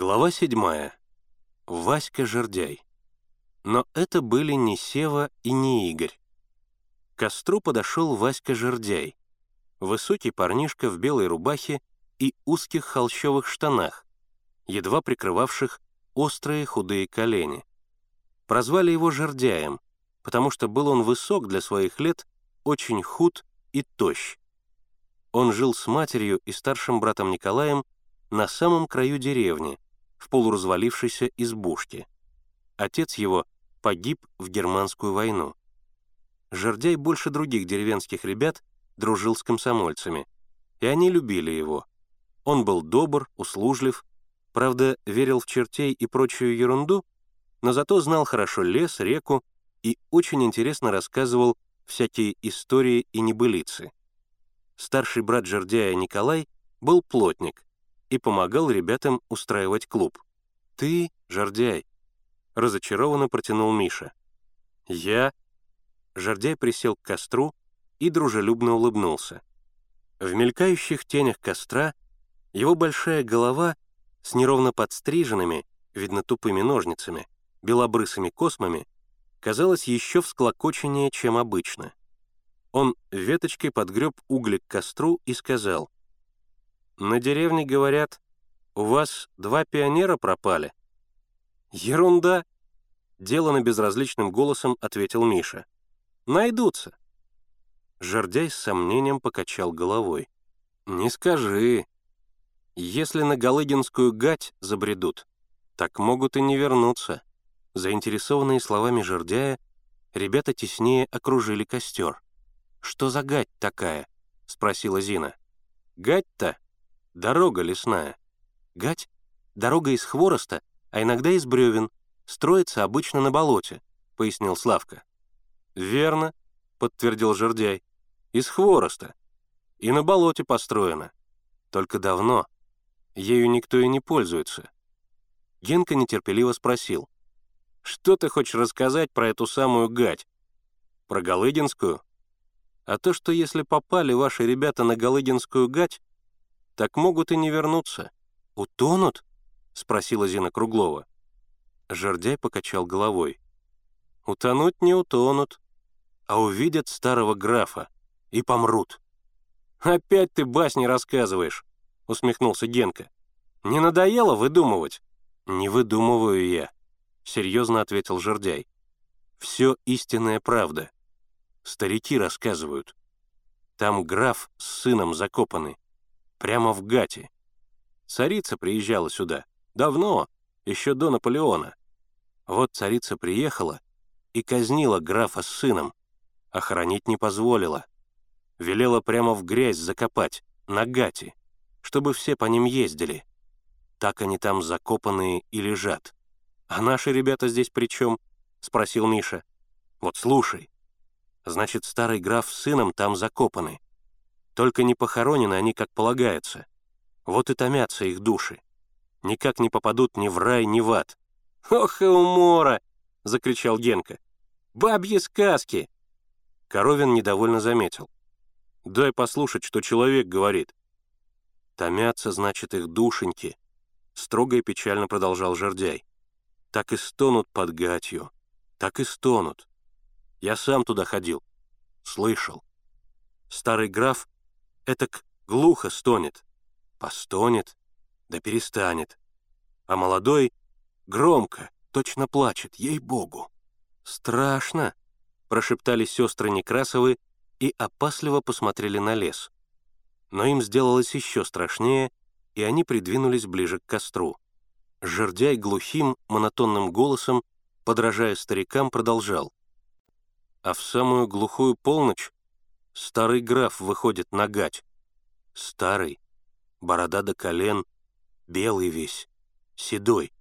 Глава седьмая. Васька Жердяй. Но это были не Сева и не Игорь. К костру подошел Васька Жердяй, высокий парнишка в белой рубахе и узких холщовых штанах, едва прикрывавших острые худые колени. Прозвали его Жердяем, потому что был он высок для своих лет, очень худ и тощ. Он жил с матерью и старшим братом Николаем на самом краю деревни, в полуразвалившейся избушке. Отец его погиб в германскую войну. Жердяй больше других деревенских ребят дружил с комсомольцами, и они любили его. Он был добр, услужлив, правда, верил в чертей и прочую ерунду, но зато знал хорошо лес, реку и очень интересно рассказывал всякие истории и небылицы. Старший брат Жердяя Николай был плотник, и помогал ребятам устраивать клуб. «Ты, Жордяй!» — разочарованно протянул Миша. «Я?» Жордяй присел к костру и дружелюбно улыбнулся. В мелькающих тенях костра его большая голова с неровно подстриженными, видно тупыми ножницами, белобрысыми космами, казалась еще всклокоченнее, чем обычно. Он веточкой подгреб угли к костру и сказал, на деревне говорят, у вас два пионера пропали. Ерунда, делано безразличным голосом ответил Миша. Найдутся. Жердяй с сомнением покачал головой. «Не скажи. Если на Галыгинскую гать забредут, так могут и не вернуться». Заинтересованные словами Жердяя, ребята теснее окружили костер. «Что за гать такая?» — спросила Зина. «Гать-то Дорога лесная. Гать — дорога из хвороста, а иногда из бревен. Строится обычно на болоте», — пояснил Славка. «Верно», — подтвердил Жердяй. «Из хвороста. И на болоте построена. Только давно. Ею никто и не пользуется». Генка нетерпеливо спросил. «Что ты хочешь рассказать про эту самую гать? Про Галыгинскую? А то, что если попали ваши ребята на Галыгинскую гать, так могут и не вернуться. Утонут?» — спросила Зина Круглова. Жердяй покачал головой. «Утонуть не утонут, а увидят старого графа и помрут». «Опять ты басни рассказываешь», — усмехнулся Генка. «Не надоело выдумывать?» «Не выдумываю я», — серьезно ответил Жердяй. «Все истинная правда. Старики рассказывают. Там граф с сыном закопаны. Прямо в Гате. Царица приезжала сюда. Давно, еще до Наполеона. Вот царица приехала и казнила графа с сыном. Охранить не позволила. Велела прямо в грязь закопать, на Гате, чтобы все по ним ездили. Так они там закопанные и лежат. «А наши ребята здесь при чем?» — спросил Миша. «Вот слушай. Значит, старый граф с сыном там закопаны. Только не похоронены они, как полагается. Вот и томятся их души. Никак не попадут ни в рай, ни в ад. «Ох и умора!» — закричал Генка. «Бабьи сказки!» Коровин недовольно заметил. «Дай послушать, что человек говорит». «Томятся, значит, их душеньки», — строго и печально продолжал Жердяй. «Так и стонут под гатью, так и стонут. Я сам туда ходил, слышал. Старый граф Этак глухо стонет. Постонет, да перестанет. А молодой громко, точно плачет, ей-богу. «Страшно!» — прошептали сестры Некрасовы и опасливо посмотрели на лес. Но им сделалось еще страшнее, и они придвинулись ближе к костру. Жердяй глухим, монотонным голосом, подражая старикам, продолжал. А в самую глухую полночь Старый граф выходит на гать. Старый, борода до колен, белый весь, седой.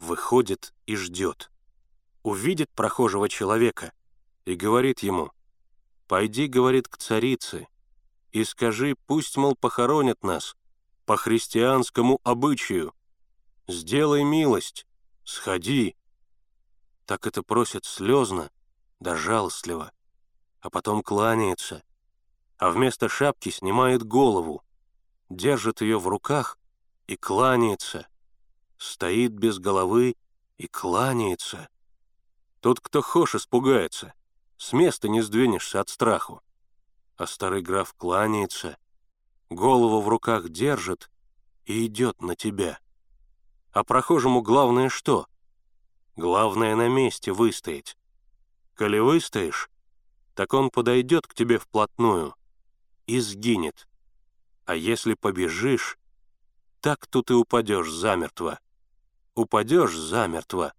Выходит и ждет. Увидит прохожего человека и говорит ему, «Пойди, — говорит, — к царице, и скажи, пусть, мол, похоронят нас по христианскому обычаю. Сделай милость, сходи». Так это просит слезно да жалостливо а потом кланяется, а вместо шапки снимает голову, держит ее в руках и кланяется. стоит без головы и кланяется. Тот, кто хошь, испугается, с места не сдвинешься от страху. А старый граф кланяется, голову в руках держит и идет на тебя. А прохожему главное что? Главное на месте выстоять. Коли выстоишь, так он подойдет к тебе вплотную и сгинет. А если побежишь, так тут и упадешь замертво. Упадешь замертво,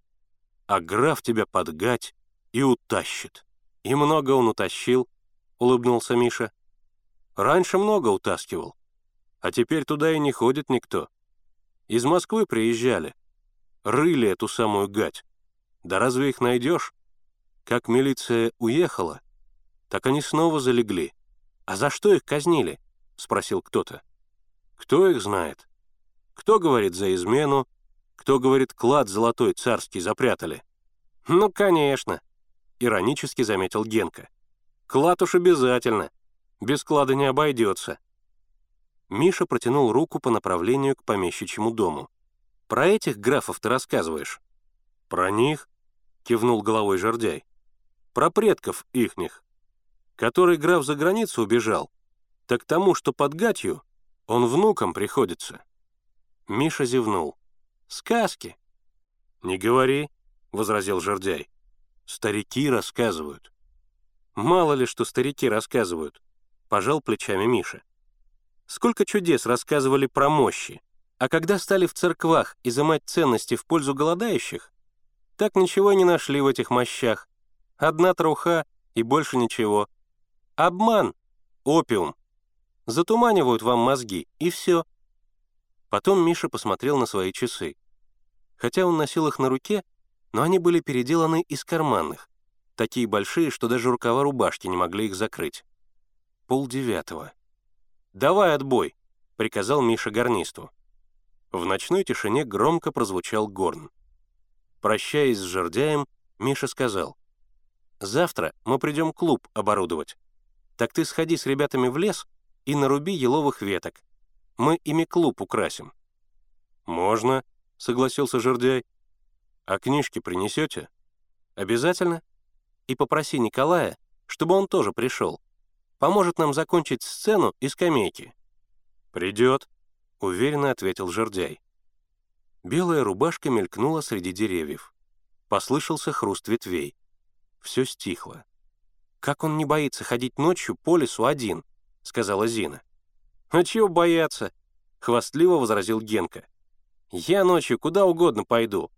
а граф тебя подгать и утащит. И много он утащил, улыбнулся Миша. Раньше много утаскивал, а теперь туда и не ходит никто. Из Москвы приезжали, рыли эту самую гать. Да разве их найдешь? Как милиция уехала, так они снова залегли. А за что их казнили? Спросил кто-то. Кто их знает? Кто говорит за измену, кто говорит клад золотой царский запрятали? Ну, конечно, иронически заметил Генка. Клад уж обязательно. Без клада не обойдется. Миша протянул руку по направлению к помещичьему дому. «Про этих графов ты рассказываешь?» «Про них?» — кивнул головой Жордяй. «Про предков ихних. Который граф за границу убежал, так тому, что под гатью, он внукам приходится». Миша зевнул. «Сказки». «Не говори», — возразил Жордяй. «Старики рассказывают». «Мало ли, что старики рассказывают», — пожал плечами Миша. Сколько чудес рассказывали про мощи, а когда стали в церквах изымать ценности в пользу голодающих, так ничего и не нашли в этих мощах. Одна труха и больше ничего. Обман, опиум. Затуманивают вам мозги, и все. Потом Миша посмотрел на свои часы. Хотя он носил их на руке, но они были переделаны из карманных, такие большие, что даже рукава рубашки не могли их закрыть. Пол девятого. «Давай отбой», — приказал Миша гарнисту. В ночной тишине громко прозвучал горн. Прощаясь с жердяем, Миша сказал, «Завтра мы придем клуб оборудовать. Так ты сходи с ребятами в лес и наруби еловых веток. Мы ими клуб украсим». «Можно», — согласился жердяй. «А книжки принесете?» «Обязательно. И попроси Николая, чтобы он тоже пришел поможет нам закончить сцену и скамейки». «Придет», — уверенно ответил жердяй. Белая рубашка мелькнула среди деревьев. Послышался хруст ветвей. Все стихло. «Как он не боится ходить ночью по лесу один?» — сказала Зина. «А чего бояться?» — хвастливо возразил Генка. «Я ночью куда угодно пойду,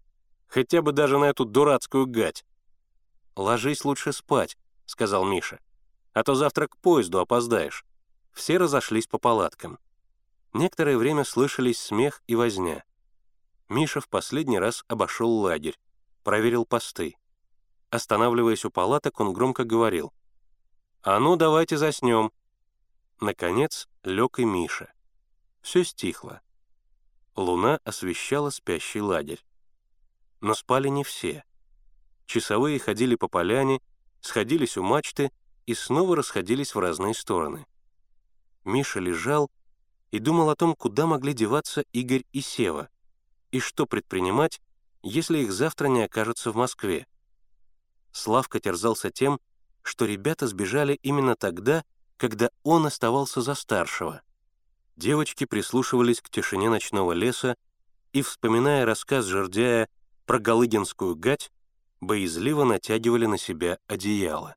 хотя бы даже на эту дурацкую гать». «Ложись лучше спать», — сказал Миша а то завтра к поезду опоздаешь». Все разошлись по палаткам. Некоторое время слышались смех и возня. Миша в последний раз обошел лагерь, проверил посты. Останавливаясь у палаток, он громко говорил. «А ну, давайте заснем». Наконец лег и Миша. Все стихло. Луна освещала спящий лагерь. Но спали не все. Часовые ходили по поляне, сходились у мачты и снова расходились в разные стороны. Миша лежал и думал о том, куда могли деваться Игорь и Сева, и что предпринимать, если их завтра не окажется в Москве. Славка терзался тем, что ребята сбежали именно тогда, когда он оставался за старшего. Девочки прислушивались к тишине ночного леса и, вспоминая рассказ Жердяя про Галыгинскую гать, боязливо натягивали на себя одеяло.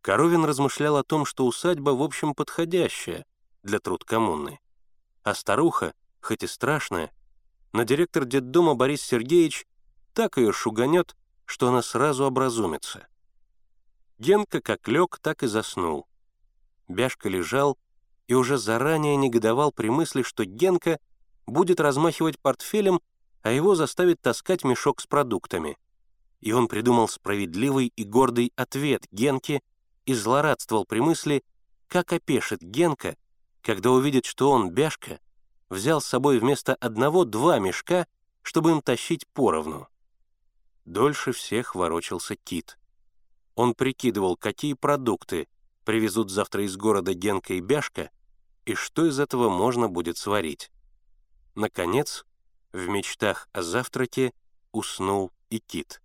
Коровин размышлял о том, что усадьба, в общем, подходящая для труд коммуны. А старуха, хоть и страшная, но директор детдома Борис Сергеевич так ее шуганет, что она сразу образумится. Генка как лег, так и заснул. Бяшка лежал и уже заранее негодовал при мысли, что Генка будет размахивать портфелем, а его заставит таскать мешок с продуктами. И он придумал справедливый и гордый ответ Генке — и злорадствовал при мысли, как опешит Генка, когда увидит, что он, Бяшка, взял с собой вместо одного два мешка, чтобы им тащить поровну. Дольше всех ворочался Кит. Он прикидывал, какие продукты привезут завтра из города Генка и Бяшка, и что из этого можно будет сварить. Наконец, В мечтах о завтраке уснул и кит.